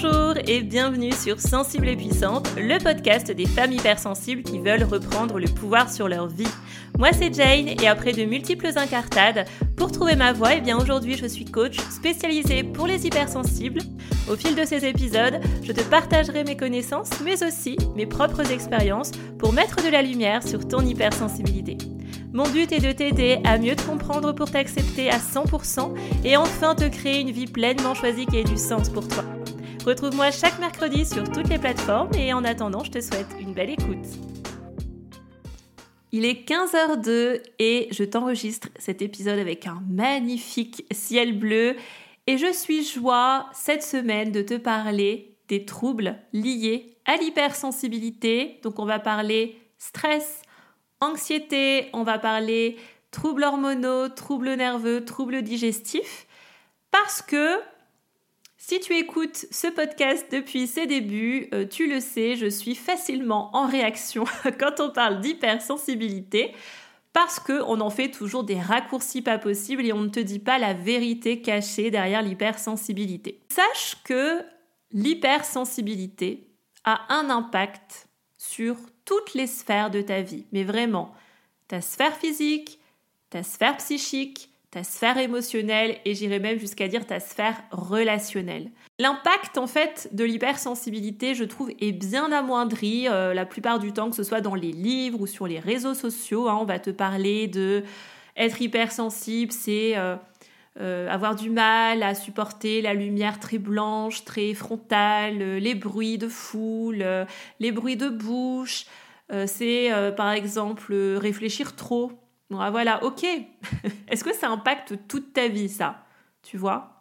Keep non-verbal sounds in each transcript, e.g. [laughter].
Bonjour et bienvenue sur Sensible et Puissante, le podcast des femmes hypersensibles qui veulent reprendre le pouvoir sur leur vie. Moi c'est Jane et après de multiples incartades, pour trouver ma voie, eh bien aujourd'hui je suis coach spécialisée pour les hypersensibles. Au fil de ces épisodes, je te partagerai mes connaissances mais aussi mes propres expériences pour mettre de la lumière sur ton hypersensibilité. Mon but est de t'aider à mieux te comprendre pour t'accepter à 100% et enfin te créer une vie pleinement choisie qui ait du sens pour toi. Retrouve-moi chaque mercredi sur toutes les plateformes et en attendant, je te souhaite une belle écoute. Il est 15h02 et je t'enregistre cet épisode avec un magnifique ciel bleu et je suis joie cette semaine de te parler des troubles liés à l'hypersensibilité. Donc on va parler stress, anxiété, on va parler troubles hormonaux, troubles nerveux, troubles digestifs parce que si tu écoutes ce podcast depuis ses débuts, euh, tu le sais, je suis facilement en réaction [laughs] quand on parle d'hypersensibilité parce qu'on en fait toujours des raccourcis pas possibles et on ne te dit pas la vérité cachée derrière l'hypersensibilité. Sache que l'hypersensibilité a un impact sur toutes les sphères de ta vie, mais vraiment ta sphère physique, ta sphère psychique, ta sphère émotionnelle et j'irais même jusqu'à dire ta sphère relationnelle. L'impact en fait de l'hypersensibilité, je trouve, est bien amoindri euh, la plupart du temps, que ce soit dans les livres ou sur les réseaux sociaux. Hein. on va te parler de être hypersensible, c'est euh, euh, avoir du mal à supporter la lumière très blanche, très frontale, les bruits de foule, les bruits de bouche. c'est par exemple réfléchir trop Bon, ah, voilà, ok. [laughs] Est-ce que ça impacte toute ta vie, ça? Tu vois?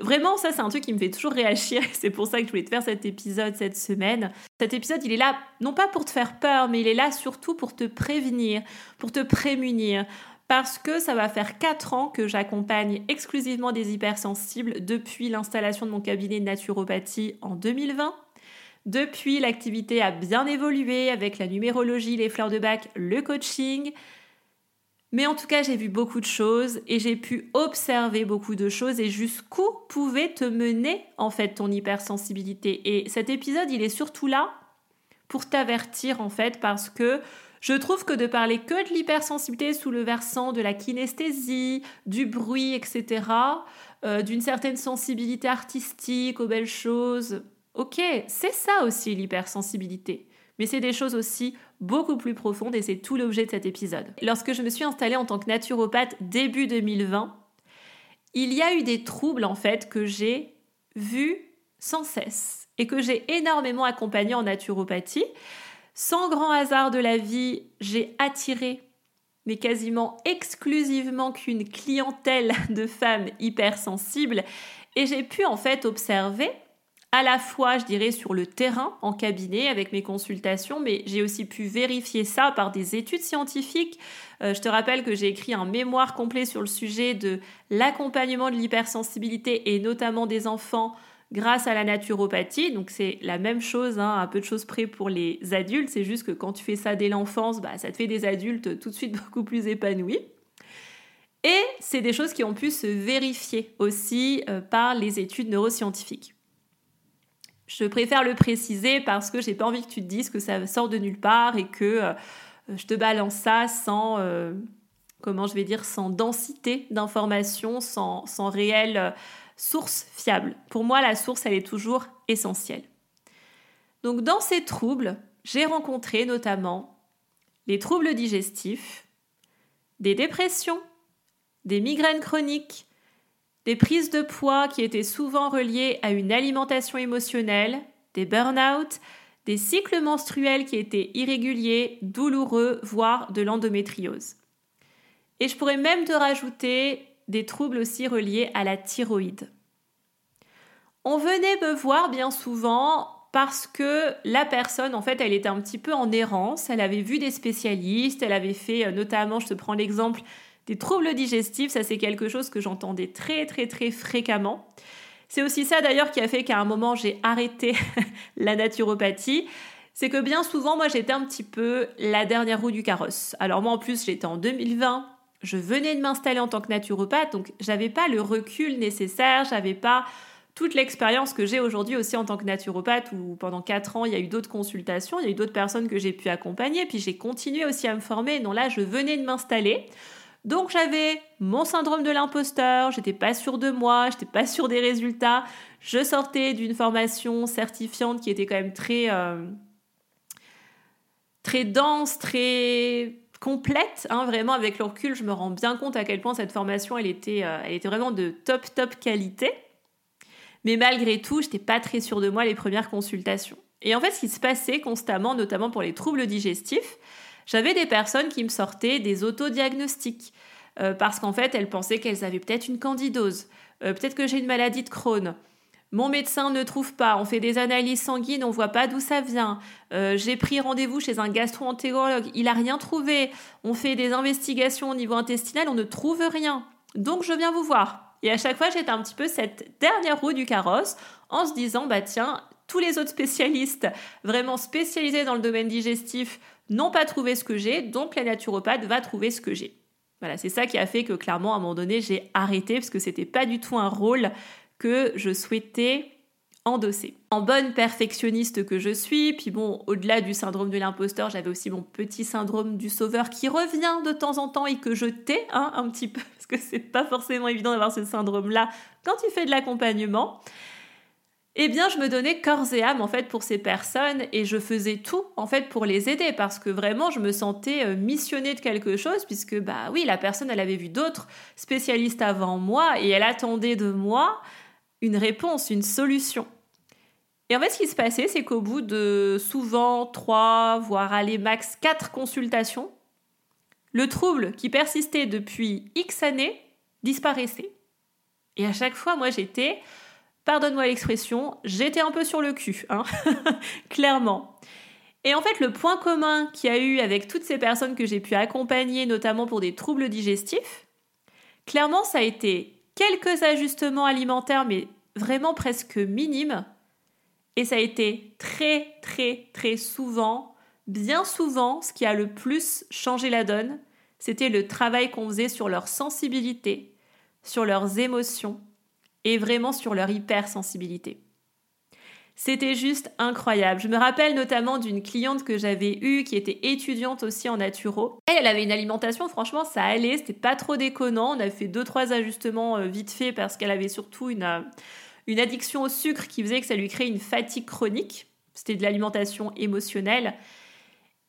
Vraiment, ça, c'est un truc qui me fait toujours réagir. [laughs] C'est pour ça que je voulais te faire cet épisode cette semaine. Cet épisode, il est là, non pas pour te faire peur, mais il est là surtout pour te prévenir, pour te prémunir. Parce que ça va faire 4 ans que j'accompagne exclusivement des hypersensibles depuis l'installation de mon cabinet de naturopathie en 2020. Depuis, l'activité a bien évolué avec la numérologie, les fleurs de bac, le coaching. Mais en tout cas, j'ai vu beaucoup de choses et j'ai pu observer beaucoup de choses et jusqu'où pouvait te mener en fait ton hypersensibilité. Et cet épisode, il est surtout là pour t'avertir en fait parce que je trouve que de parler que de l'hypersensibilité sous le versant de la kinesthésie, du bruit, etc., euh, d'une certaine sensibilité artistique aux belles choses, ok, c'est ça aussi l'hypersensibilité. Mais c'est des choses aussi beaucoup plus profondes et c'est tout l'objet de cet épisode. Lorsque je me suis installée en tant que naturopathe début 2020, il y a eu des troubles en fait que j'ai vus sans cesse et que j'ai énormément accompagnés en naturopathie. Sans grand hasard de la vie, j'ai attiré mais quasiment exclusivement qu'une clientèle de femmes hypersensibles et j'ai pu en fait observer à la fois, je dirais, sur le terrain, en cabinet, avec mes consultations, mais j'ai aussi pu vérifier ça par des études scientifiques. Euh, je te rappelle que j'ai écrit un mémoire complet sur le sujet de l'accompagnement de l'hypersensibilité et notamment des enfants grâce à la naturopathie. Donc c'est la même chose, hein, un peu de choses près pour les adultes. C'est juste que quand tu fais ça dès l'enfance, bah, ça te fait des adultes tout de suite [laughs] beaucoup plus épanouis. Et c'est des choses qui ont pu se vérifier aussi euh, par les études neuroscientifiques. Je préfère le préciser parce que j'ai pas envie que tu te dises que ça sort de nulle part et que euh, je te balance ça sans, euh, comment je vais dire, sans densité d'informations, sans, réelle euh, source fiable. Pour moi, la source, elle est toujours essentielle. Donc, dans ces troubles, j'ai rencontré notamment les troubles digestifs, des dépressions, des migraines chroniques, des prises de poids qui étaient souvent reliées à une alimentation émotionnelle, des burn-out, des cycles menstruels qui étaient irréguliers, douloureux, voire de l'endométriose. Et je pourrais même te rajouter des troubles aussi reliés à la thyroïde. On venait me voir bien souvent parce que la personne, en fait, elle était un petit peu en errance, elle avait vu des spécialistes, elle avait fait euh, notamment, je te prends l'exemple des troubles digestifs, ça c'est quelque chose que j'entendais très très très fréquemment. C'est aussi ça d'ailleurs qui a fait qu'à un moment j'ai arrêté [laughs] la naturopathie. C'est que bien souvent, moi j'étais un petit peu la dernière roue du carrosse. Alors moi en plus j'étais en 2020, je venais de m'installer en tant que naturopathe, donc j'avais pas le recul nécessaire, j'avais pas toute l'expérience que j'ai aujourd'hui aussi en tant que naturopathe, où pendant 4 ans, il y a eu d'autres consultations, il y a eu d'autres personnes que j'ai pu accompagner, puis j'ai continué aussi à me former. Non, là, je venais de m'installer. Donc j'avais mon syndrome de l'imposteur, j'étais pas sûre de moi, j'étais pas sûre des résultats. Je sortais d'une formation certifiante qui était quand même très euh, très dense, très complète, hein, vraiment avec le recul, je me rends bien compte à quel point cette formation, elle était, euh, elle était vraiment de top, top qualité. Mais malgré tout, je n'étais pas très sûre de moi les premières consultations. Et en fait, ce qui se passait constamment, notamment pour les troubles digestifs, j'avais des personnes qui me sortaient des autodiagnostics, euh, parce qu'en fait, elles pensaient qu'elles avaient peut-être une candidose, euh, peut-être que j'ai une maladie de Crohn, mon médecin ne trouve pas, on fait des analyses sanguines, on voit pas d'où ça vient. Euh, j'ai pris rendez-vous chez un gastro-entérologue, il a rien trouvé. On fait des investigations au niveau intestinal, on ne trouve rien. Donc je viens vous voir. Et à chaque fois, j'étais un petit peu cette dernière roue du carrosse en se disant bah tiens, tous les autres spécialistes vraiment spécialisés dans le domaine digestif n'ont pas trouvé ce que j'ai, donc la naturopathe va trouver ce que j'ai. Voilà, c'est ça qui a fait que clairement à un moment donné, j'ai arrêté parce que c'était pas du tout un rôle que je souhaitais endosser. En bonne perfectionniste que je suis, puis bon, au-delà du syndrome de l'imposteur, j'avais aussi mon petit syndrome du sauveur qui revient de temps en temps et que je tais hein, un petit peu, [laughs] parce que c'est pas forcément évident d'avoir ce syndrome-là quand tu fais de l'accompagnement. Eh bien, je me donnais corps et âme en fait pour ces personnes et je faisais tout en fait pour les aider parce que vraiment je me sentais euh, missionnée de quelque chose puisque bah oui, la personne elle avait vu d'autres spécialistes avant moi et elle attendait de moi une réponse, une solution. Et en fait, ce qui se passait, c'est qu'au bout de souvent trois, voire aller max quatre consultations, le trouble qui persistait depuis X années disparaissait. Et à chaque fois, moi, j'étais, pardonne-moi l'expression, j'étais un peu sur le cul, hein [laughs] clairement. Et en fait, le point commun qu'il y a eu avec toutes ces personnes que j'ai pu accompagner, notamment pour des troubles digestifs, clairement, ça a été quelques ajustements alimentaires, mais vraiment presque minimes. Et ça a été très, très, très souvent, bien souvent, ce qui a le plus changé la donne, c'était le travail qu'on faisait sur leur sensibilité, sur leurs émotions et vraiment sur leur hypersensibilité. C'était juste incroyable. Je me rappelle notamment d'une cliente que j'avais eue qui était étudiante aussi en naturo. Elle, elle avait une alimentation, franchement, ça allait, c'était pas trop déconnant. On a fait deux, trois ajustements euh, vite fait parce qu'elle avait surtout une, euh, une addiction au sucre qui faisait que ça lui créait une fatigue chronique. C'était de l'alimentation émotionnelle.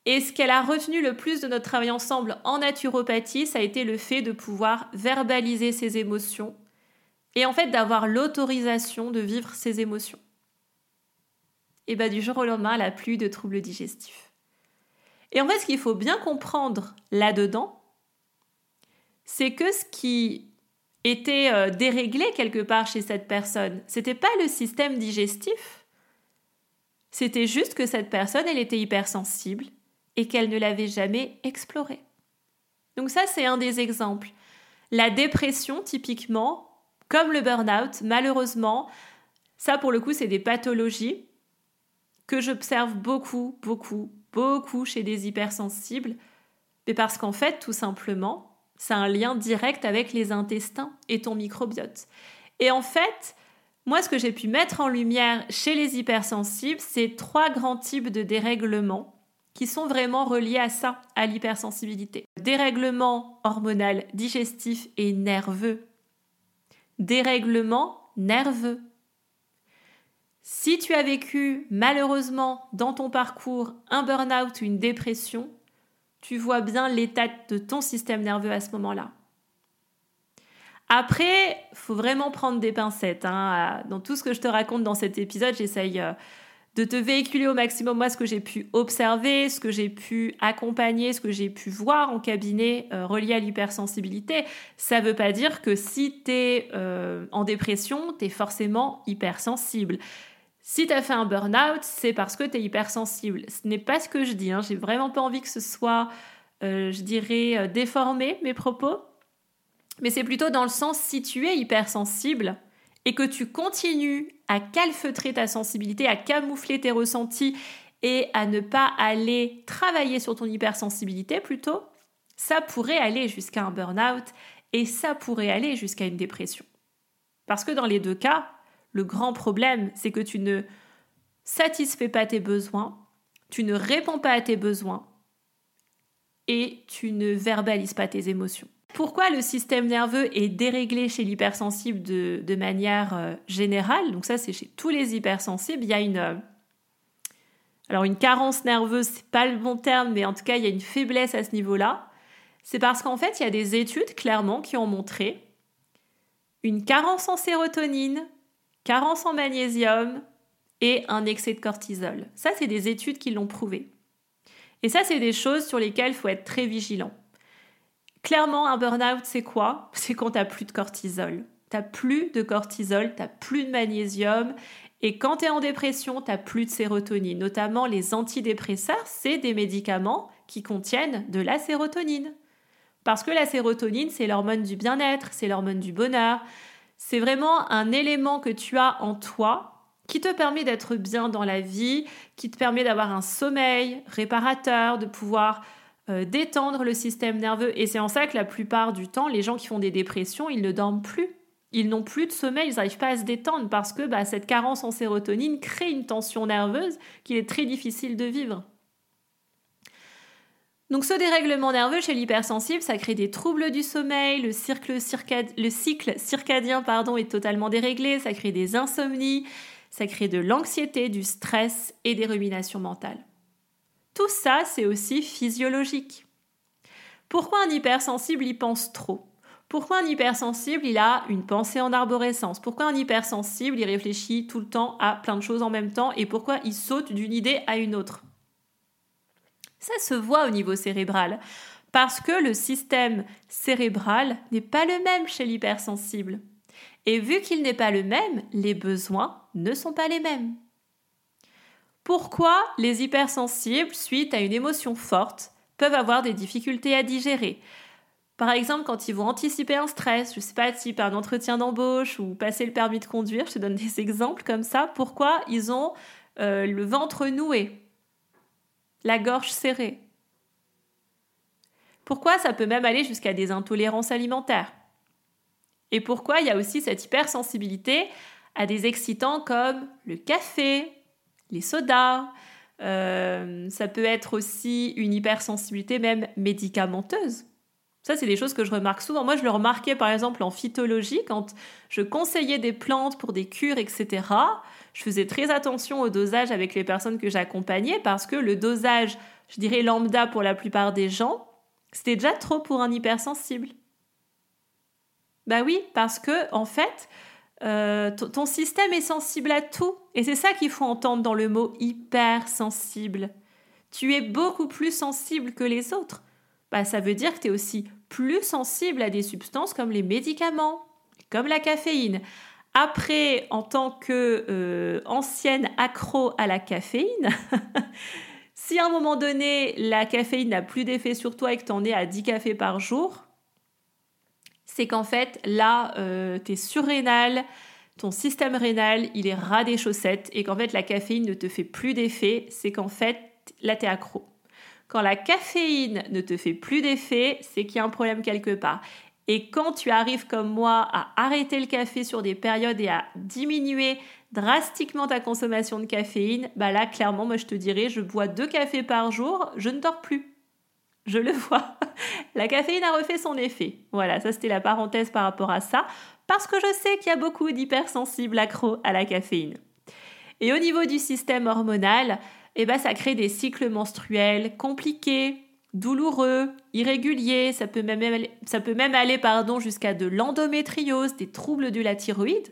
Et ce qu'elle a retenu le plus de notre travail ensemble en naturopathie, ça a été le fait de pouvoir verbaliser ses émotions et en fait d'avoir l'autorisation de vivre ses émotions et bah, du jour au lendemain, n'a plus de troubles digestifs. Et en fait, ce qu'il faut bien comprendre là-dedans, c'est que ce qui était euh, déréglé quelque part chez cette personne, c'était pas le système digestif, c'était juste que cette personne, elle était hypersensible et qu'elle ne l'avait jamais exploré. Donc ça, c'est un des exemples. La dépression, typiquement, comme le burn-out, malheureusement, ça pour le coup, c'est des pathologies que j'observe beaucoup, beaucoup, beaucoup chez des hypersensibles, mais parce qu'en fait, tout simplement, c'est un lien direct avec les intestins et ton microbiote. Et en fait, moi, ce que j'ai pu mettre en lumière chez les hypersensibles, c'est trois grands types de dérèglements qui sont vraiment reliés à ça, à l'hypersensibilité. Dérèglement hormonal, digestif et nerveux. Dérèglement nerveux. Si tu as vécu malheureusement dans ton parcours un burn-out ou une dépression, tu vois bien l'état de ton système nerveux à ce moment-là. Après, faut vraiment prendre des pincettes. Hein. Dans tout ce que je te raconte dans cet épisode, j'essaye euh, de te véhiculer au maximum moi ce que j'ai pu observer, ce que j'ai pu accompagner, ce que j'ai pu voir en cabinet euh, relié à l'hypersensibilité. Ça ne veut pas dire que si tu es euh, en dépression, tu es forcément hypersensible. Si tu as fait un burn-out, c'est parce que tu es hypersensible. Ce n'est pas ce que je dis. Hein. J'ai vraiment pas envie que ce soit, euh, je dirais, déformé mes propos. Mais c'est plutôt dans le sens si tu es hypersensible et que tu continues à calfeutrer ta sensibilité, à camoufler tes ressentis et à ne pas aller travailler sur ton hypersensibilité plutôt, ça pourrait aller jusqu'à un burn-out et ça pourrait aller jusqu'à une dépression. Parce que dans les deux cas, Le grand problème, c'est que tu ne satisfais pas tes besoins, tu ne réponds pas à tes besoins et tu ne verbalises pas tes émotions. Pourquoi le système nerveux est déréglé chez l'hypersensible de, manière euh, générale? Donc ça, c'est chez tous les hypersensibles. Il y a une... Euh, alors une carence nerveuse, c'est pas le bon terme, mais en tout cas, il y a une faiblesse à ce niveau-là. C'est parce qu'en fait, il y a des études clairement qui ont montré une carence en sérotonine, carence en magnésium et un excès de cortisol. Ça, c'est des études qui l'ont prouvé. Et ça, c'est des choses sur lesquelles il faut être très vigilant. Clairement, un burn-out, c'est quoi? C'est quand tu n'as plus de cortisol. Tu n'as plus de cortisol, tu n'as plus de magnésium. Et quand tu es en dépression, tu n'as plus de sérotonine. Notamment les antidépresseurs, c'est des médicaments qui contiennent de la sérotonine. Parce que la sérotonine, c'est l'hormone du bien-être, c'est l'hormone du bonheur. C'est vraiment un élément que tu as en toi qui te permet d'être bien dans la vie, qui te permet d'avoir un sommeil réparateur, de pouvoir euh, détendre le système nerveux. Et c'est en ça que la plupart du temps, les gens qui font des dépressions, ils ne dorment plus. Ils n'ont plus de sommeil, ils n'arrivent pas à se détendre parce que bah, cette carence en sérotonine crée une tension nerveuse qu'il est très difficile de vivre. Donc ce dérèglement nerveux chez l'hypersensible, ça crée des troubles du sommeil, le, cycle, circadien pardon, est totalement déréglé, ça crée des insomnies, ça crée de l'anxiété, du stress et des ruminations mentales. Tout ça, c'est aussi physiologique. Pourquoi un hypersensible y pense trop? Pourquoi un hypersensible, il a une pensée en arborescence? Pourquoi un hypersensible, il réfléchit tout le temps à plein de choses en même temps? Et pourquoi il saute d'une idée à une autre? Ça se voit au niveau cérébral, parce que le système cérébral n'est pas le même chez l'hypersensible. Et vu qu'il n'est pas le même, les besoins ne sont pas les mêmes. Pourquoi les hypersensibles, suite à une émotion forte, peuvent avoir des difficultés à digérer? Par exemple, quand ils vont anticiper un stress, je ne sais pas, type un entretien d'embauche ou passer le permis de conduire, je te donne [laughs] des exemples comme ça, pourquoi ils ont euh, le ventre noué, la gorge serrée? Pourquoi ça peut même aller jusqu'à des intolérances alimentaires? Et pourquoi il y a aussi cette hypersensibilité à des excitants comme le café, les sodas. Euh, ça peut être aussi une hypersensibilité même médicamenteuse. Ça, c'est des choses que je remarque souvent. Moi, je le remarquais par exemple en phytologie, quand je conseillais des plantes pour des cures, etc. Je faisais très attention au dosage avec les personnes que j'accompagnais parce que le dosage, je dirais lambda pour la plupart des gens, c'était déjà trop pour un hypersensible. Bah oui, parce que en fait, euh, ton système est sensible à tout. Et c'est ça qu'il faut entendre dans le mot hypersensible. Tu es beaucoup plus sensible que les autres. Bah, ça veut dire que tu es aussi plus sensible à des substances comme les médicaments, comme la caféine. Après, en tant que euh, accro à la caféine, [laughs] si à un moment donné la caféine n'a plus d'effet sur toi et que tu en es à 10 cafés par jour, c'est qu'en fait, là, euh, tu es surrénal, ton système rénal, il est ras des chaussettes et qu'en fait, la caféine ne te fait plus d'effet, c'est qu'en fait, là, tu es accro. Quand la caféine ne te fait plus d'effet, c'est qu'il y a un problème quelque part. Et quand tu arrives comme moi à arrêter le café sur des périodes et à diminuer drastiquement ta consommation de caféine, bah là clairement moi je te dirais je bois deux cafés par jour, je ne dors plus. Je le vois. La caféine a refait son effet. Voilà, ça c'était la parenthèse par rapport à ça, parce que je sais qu'il y a beaucoup d'hypersensibles accros à la caféine. Et au niveau du système hormonal, eh ben, ça crée des cycles menstruels compliqués, douloureux, irréguliers, ça peut même aller, pardon, jusqu'à de l'endométriose, des troubles de la thyroïde,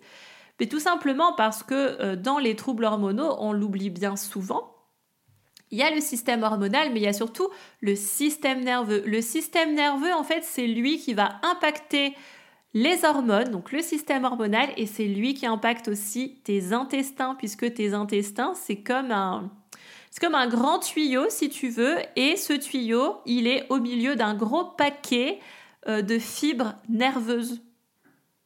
mais tout simplement parce que euh, dans les troubles hormonaux, on l'oublie bien souvent, il y a le système hormonal, mais il y a surtout le système nerveux. Le système nerveux, en fait, c'est lui qui va impacter les hormones, donc le système hormonal, et c'est lui qui impacte aussi tes intestins, puisque tes intestins, c'est comme un... C'est comme un grand tuyau, si tu veux, et ce tuyau, il est au milieu d'un gros paquet euh, de fibres nerveuses,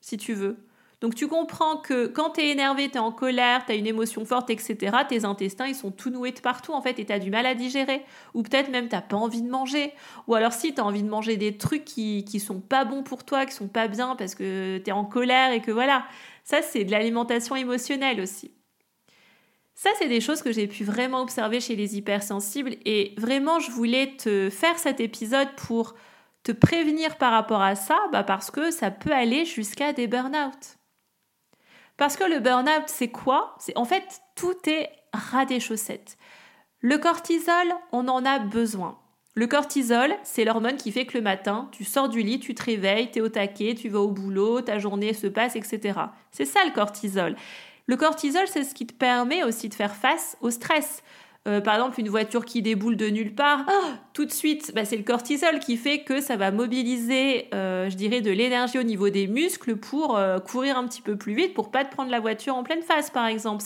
si tu veux. Donc tu comprends que quand tu es énervé, tu es en colère, tu as une émotion forte, etc., tes intestins, ils sont tout noués de partout, en fait, et tu as du mal à digérer. Ou peut-être même t'as pas envie de manger. Ou alors si tu as envie de manger des trucs qui, qui sont pas bons pour toi, qui sont pas bien parce que tu es en colère et que voilà. Ça, c'est de l'alimentation émotionnelle aussi. Ça, c'est des choses que j'ai pu vraiment observer chez les hypersensibles et vraiment, je voulais te faire cet épisode pour te prévenir par rapport à ça, bah parce que ça peut aller jusqu'à des burn-out. Parce que le burn-out, c'est quoi? C'est en fait tout est ras des chaussettes. Le cortisol, on en a besoin. Le cortisol, c'est l'hormone qui fait que le matin, tu sors du lit, tu te réveilles, tu es au taquet, tu vas au boulot, ta journée se passe, etc. C'est ça le cortisol. Le cortisol, c'est ce qui te permet aussi de faire face au stress. Euh, par exemple, une voiture qui déboule de nulle part, ah, tout de suite, bah, c'est le cortisol qui fait que ça va mobiliser, euh, je dirais, de l'énergie au niveau des muscles pour euh, courir un petit peu plus vite, pour pas te prendre la voiture en pleine face, par exemple.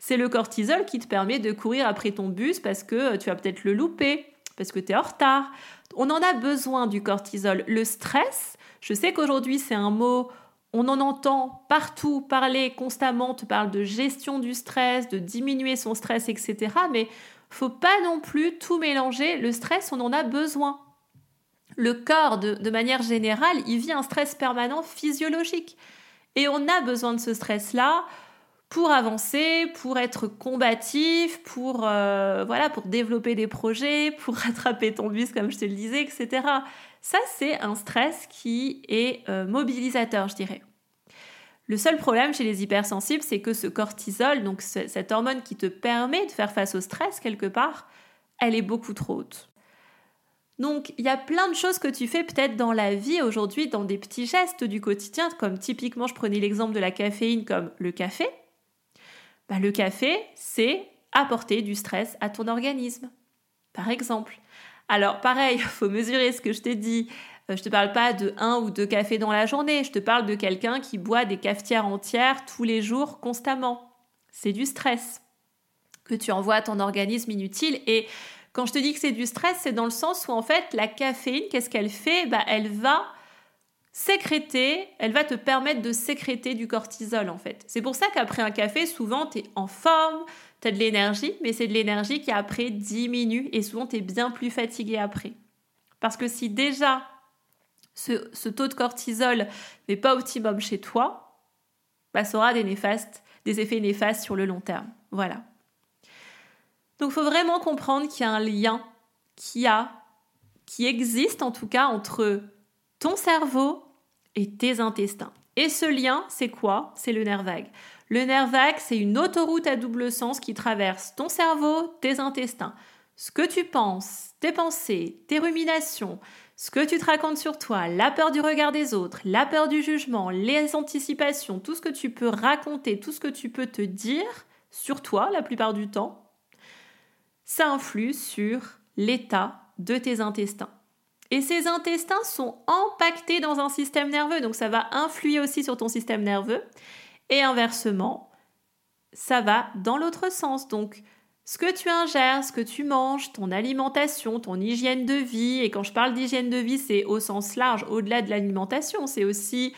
C'est le cortisol qui te permet de courir après ton bus parce que tu vas peut-être le louper, parce que tu es en retard. On en a besoin du cortisol. Le stress, je sais qu'aujourd'hui c'est un mot on en entend partout parler constamment, on te parle de gestion du stress, de diminuer son stress, etc. Mais faut pas non plus tout mélanger. Le stress, on en a besoin. Le corps, de, manière générale, il vit un stress permanent physiologique. Et on a besoin de ce stress-là pour avancer, pour être combatif, pour, euh, voilà, pour développer des projets, pour [laughs] rattraper ton bus, comme je te le disais, etc. Ça, c'est un stress qui est euh, mobilisateur, je dirais. Le seul problème chez les hypersensibles, c'est que ce cortisol, donc cette hormone qui te permet de faire face au stress quelque part, elle est beaucoup trop haute. Donc il y a plein de choses que tu fais peut-être dans la vie aujourd'hui, dans des petits gestes du quotidien, comme typiquement je prenais l'exemple de la caféine comme le café. Bah, le café, c'est apporter du stress à ton organisme, par exemple. Alors pareil, il [laughs] faut mesurer ce que je t'ai dit. Euh, je te parle pas de un ou deux cafés dans la journée, je te parle de quelqu'un qui boit des cafetières entières tous les jours constamment. C'est du stress que tu envoies à ton organisme inutile et quand je te dis que c'est du stress, c'est dans le sens où en fait la caféine, qu'est-ce qu'elle fait? Bah, Elle va sécréter, elle va te permettre de sécréter du cortisol en fait. C'est pour ça qu'après un café, souvent tu es en forme, tu as de l'énergie, mais c'est de l'énergie qui après diminue et souvent tu es bien plus fatigué après. Parce que si déjà ce, taux de cortisol n'est pas optimum chez toi, bah, ça aura des, néfastes, des effets néfastes sur le long terme. Voilà. Donc il faut vraiment comprendre qu'il y a un lien qui, a, qui existe en tout cas entre ton cerveau et tes intestins. Et ce lien, c'est quoi? C'est le nerf vague. Le nerf vague, c'est une autoroute à double sens qui traverse ton cerveau, tes intestins. Ce que tu penses, tes pensées, tes ruminations, ce que tu te racontes sur toi, la peur du regard des autres, la peur du jugement, les anticipations, tout ce que tu peux raconter, tout ce que tu peux te dire sur toi la plupart du temps, ça influe sur l'état de tes intestins. Et ces intestins sont empaquetés dans un système nerveux, donc ça va influer aussi sur ton système nerveux. Et inversement, ça va dans l'autre sens. Donc, ce que tu ingères, ce que tu manges, ton alimentation, ton hygiène de vie, et quand je parle d'hygiène de vie, c'est au sens large, au-delà de l'alimentation, c'est aussi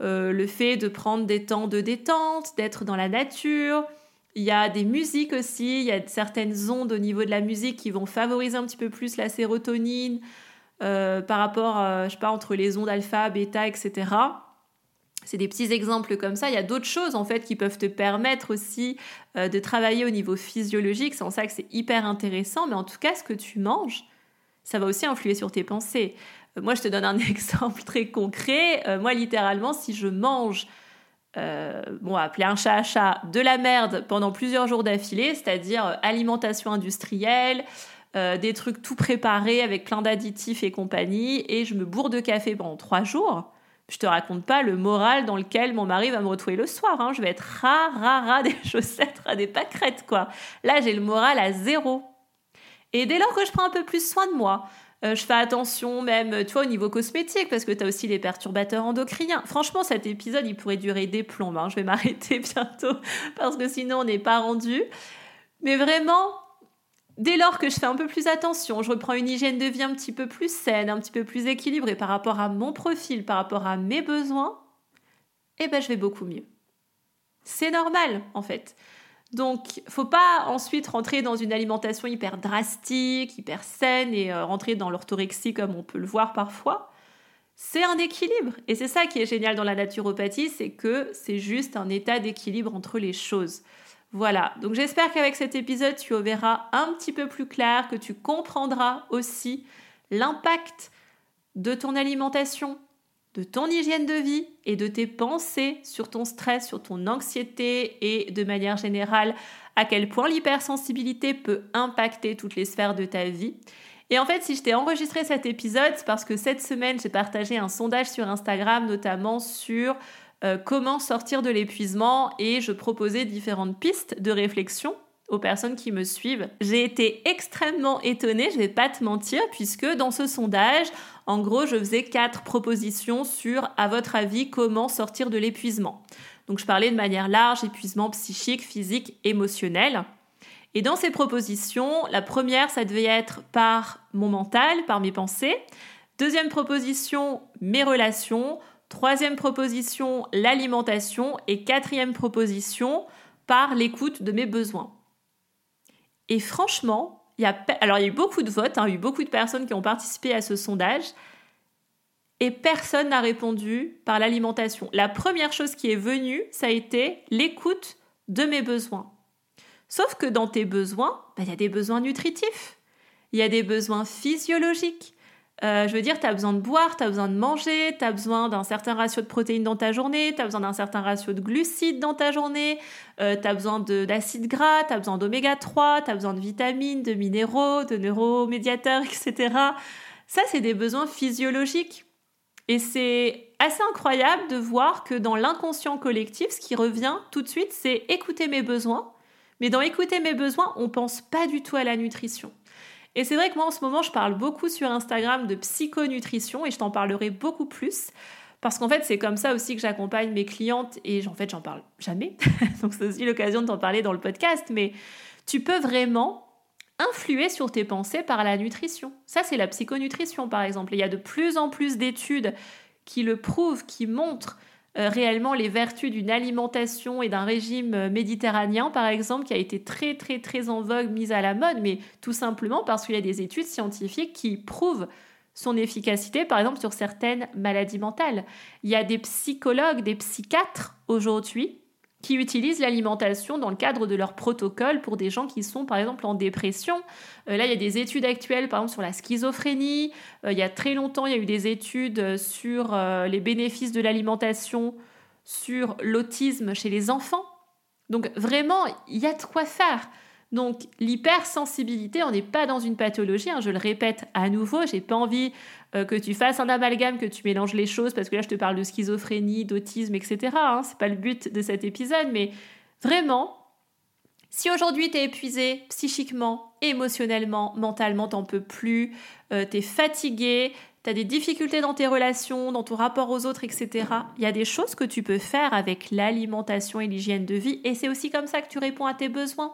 euh, le fait de prendre des temps de détente, d'être dans la nature. Il y a des musiques aussi, il y a certaines ondes au niveau de la musique qui vont favoriser un petit peu plus la sérotonine euh, par rapport, je sais pas, entre les ondes alpha, bêta, etc. C'est des petits exemples comme ça. Il y a d'autres choses en fait qui peuvent te permettre aussi euh, de travailler au niveau physiologique. C'est en ça que c'est hyper intéressant. Mais en tout cas, ce que tu manges, ça va aussi influer sur tes pensées. Euh, moi, je te donne un [laughs] exemple très concret. Euh, moi, littéralement, si je mange, bon, appeler un chat à chat, de la merde pendant plusieurs jours d'affilée, c'est-à-dire alimentation industrielle, des trucs tout préparés avec plein d'additifs et compagnie, et je me bourre de café pendant trois jours je te raconte pas le moral dans lequel mon mari va me retrouver le soir. Hein. Je vais être ras, ras, ras des [laughs] chaussettes, ras des pâquerettes, quoi. Là, j'ai le moral à zéro. Et dès lors que je prends un peu plus soin de moi, euh, je fais attention même, tu vois, au niveau cosmétique, parce que tu as aussi les perturbateurs endocriniens. Franchement, cet épisode, il pourrait durer des plombes. Hein. Je vais [laughs] m'arrêter bientôt, parce que sinon, on n'est pas rendu. Mais vraiment, Dès lors que je fais un peu plus attention, je reprends une hygiène de vie un petit peu plus saine, un petit peu plus équilibrée par rapport à mon profil, par rapport à mes besoins, eh ben je vais beaucoup mieux. C'est normal en fait. Donc, faut pas ensuite rentrer dans une alimentation hyper drastique, hyper saine et euh, rentrer dans l'orthorexie comme on peut le voir parfois. C'est un équilibre. Et c'est ça qui est génial dans la naturopathie, c'est que c'est juste un état d'équilibre entre les choses. Voilà, donc j'espère qu'avec cet épisode, tu verras un petit peu plus clair, que tu comprendras aussi l'impact de ton alimentation, de ton hygiène de vie et de tes pensées sur ton stress, sur ton anxiété et de manière générale à quel point l'hypersensibilité peut impacter toutes les sphères de ta vie. Et en fait, si je t'ai enregistré cet épisode, c'est parce que cette semaine, j'ai partagé un sondage sur Instagram, notamment sur euh, comment sortir de l'épuisement, et je proposais différentes pistes de réflexion aux personnes qui me suivent. J'ai été extrêmement étonnée, je vais pas te mentir, puisque dans ce sondage, en gros, je faisais quatre propositions sur, à votre avis, comment sortir de l'épuisement. Donc je parlais de manière large, épuisement psychique, physique, émotionnel. Et dans ces propositions, la première, ça devait être par mon mental, par mes pensées. Deuxième proposition, mes relations. Troisième proposition, l'alimentation. Et quatrième proposition, par l'écoute de mes besoins. Et franchement, il y a, eu beaucoup de votes, hein, il y a eu beaucoup de personnes qui ont participé à ce sondage, et personne n'a répondu par l'alimentation. La première chose qui est venue, ça a été l'écoute de mes besoins. Sauf que dans tes besoins, bah, il y a des besoins nutritifs, il y a des besoins physiologiques. Euh, je veux dire, tu as besoin de boire, tu as besoin de manger, tu as besoin d'un certain ratio de protéines dans ta journée, tu as besoin d'un certain ratio de glucides dans ta journée, euh, tu as besoin d'acides gras, tu as besoin d'oméga 3, tu as besoin de vitamines, de minéraux, de neuromédiateurs, [laughs] etc. Ça, c'est des besoins physiologiques. Et c'est assez incroyable de voir que dans l'inconscient collectif, ce qui revient tout de suite, c'est écouter mes besoins mais dans écouter mes besoins, on pense pas du tout à la nutrition. Et c'est vrai que moi en ce moment, je parle beaucoup sur Instagram de psychonutrition et je t'en parlerai beaucoup plus. Parce qu'en fait, c'est comme ça aussi que j'accompagne mes clientes et en fait, j'en parle jamais. [laughs] Donc, c'est aussi l'occasion de t'en parler dans le podcast. Mais tu peux vraiment influer sur tes pensées par la nutrition. Ça, c'est la psychonutrition, par exemple. il y a de plus en plus d'études qui le prouvent, qui montrent réellement les vertus d'une alimentation et d'un régime euh, méditerranéen, par exemple, qui a été très très très en vogue, mise à la mode, mais tout simplement parce qu'il y a des études scientifiques qui prouvent son efficacité, par exemple, sur certaines maladies mentales. Il y a des psychologues, des psychiatres aujourd'hui qui utilisent l'alimentation dans le cadre de leur protocole pour des gens qui sont par exemple en dépression. Euh, là, il y a des études actuelles par exemple sur la schizophrénie. Euh, il y a très longtemps, il y a eu des études sur euh, les bénéfices de l'alimentation, sur l'autisme chez les enfants. Donc vraiment, il y a de quoi faire. Donc l'hypersensibilité, on n'est pas dans une pathologie, hein, je le répète à nouveau, j'ai pas envie euh, que tu fasses un amalgame, que tu mélanges les choses, parce que là je te parle de schizophrénie, d'autisme, etc. Hein, c'est pas le but de cet épisode, mais vraiment, si aujourd'hui tu es épuisé psychiquement, émotionnellement, mentalement, t'en peux plus, euh, tu es fatigué, tu as des difficultés dans tes relations, dans ton rapport aux autres, etc. Il y a des choses que tu peux faire avec l'alimentation et l'hygiène de vie et c'est aussi comme ça que tu réponds à tes besoins.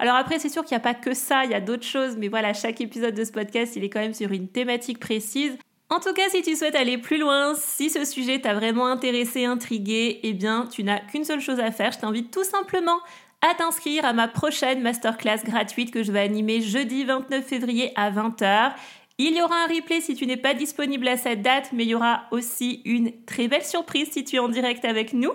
Alors après, c'est sûr qu'il n'y a pas que ça, il y a d'autres choses, mais voilà, chaque épisode de ce podcast, il est quand même sur une thématique précise. En tout cas, si tu souhaites aller plus loin, si ce sujet t'a vraiment intéressé, intrigué, eh bien, tu n'as qu'une seule chose à faire. Je t'invite tout simplement à t'inscrire à ma prochaine masterclass gratuite que je vais animer jeudi 29 février à 20h. Il y aura un replay si tu n'es pas disponible à cette date, mais il y aura aussi une très belle surprise si tu es en direct avec nous.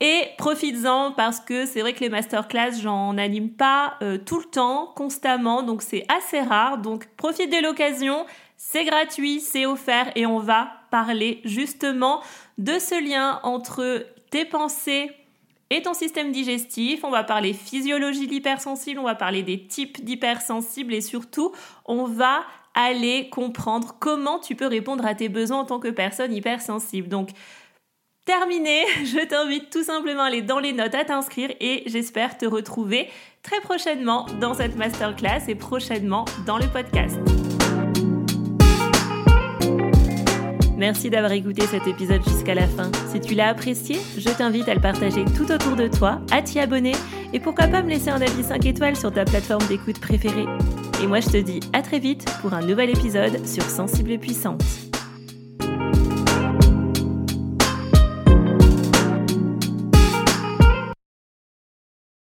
Et profites-en parce que c'est vrai que les masterclass, j'en anime pas euh, tout le temps, constamment, donc c'est assez rare. Donc profite de l'occasion, c'est gratuit, c'est offert et on va parler justement de ce lien entre tes pensées et ton système digestif. On va parler physiologie de l'hypersensible, on va parler des types d'hypersensibles et surtout, on va aller comprendre comment tu peux répondre à tes besoins en tant que personne hypersensible. Donc, terminé, [laughs] je t'invite tout simplement à aller dans les notes à t'inscrire et j'espère te retrouver très prochainement dans cette masterclass et prochainement dans le podcast. Merci d'avoir écouté cet épisode jusqu'à la fin. Si tu l'as apprécié, je t'invite à le partager tout autour de toi, à t'y abonner et pourquoi pas me laisser un avis 5 étoiles sur ta plateforme d'écoute préférée. Et moi je te dis à très vite pour un nouvel épisode sur Sensible et Puissante.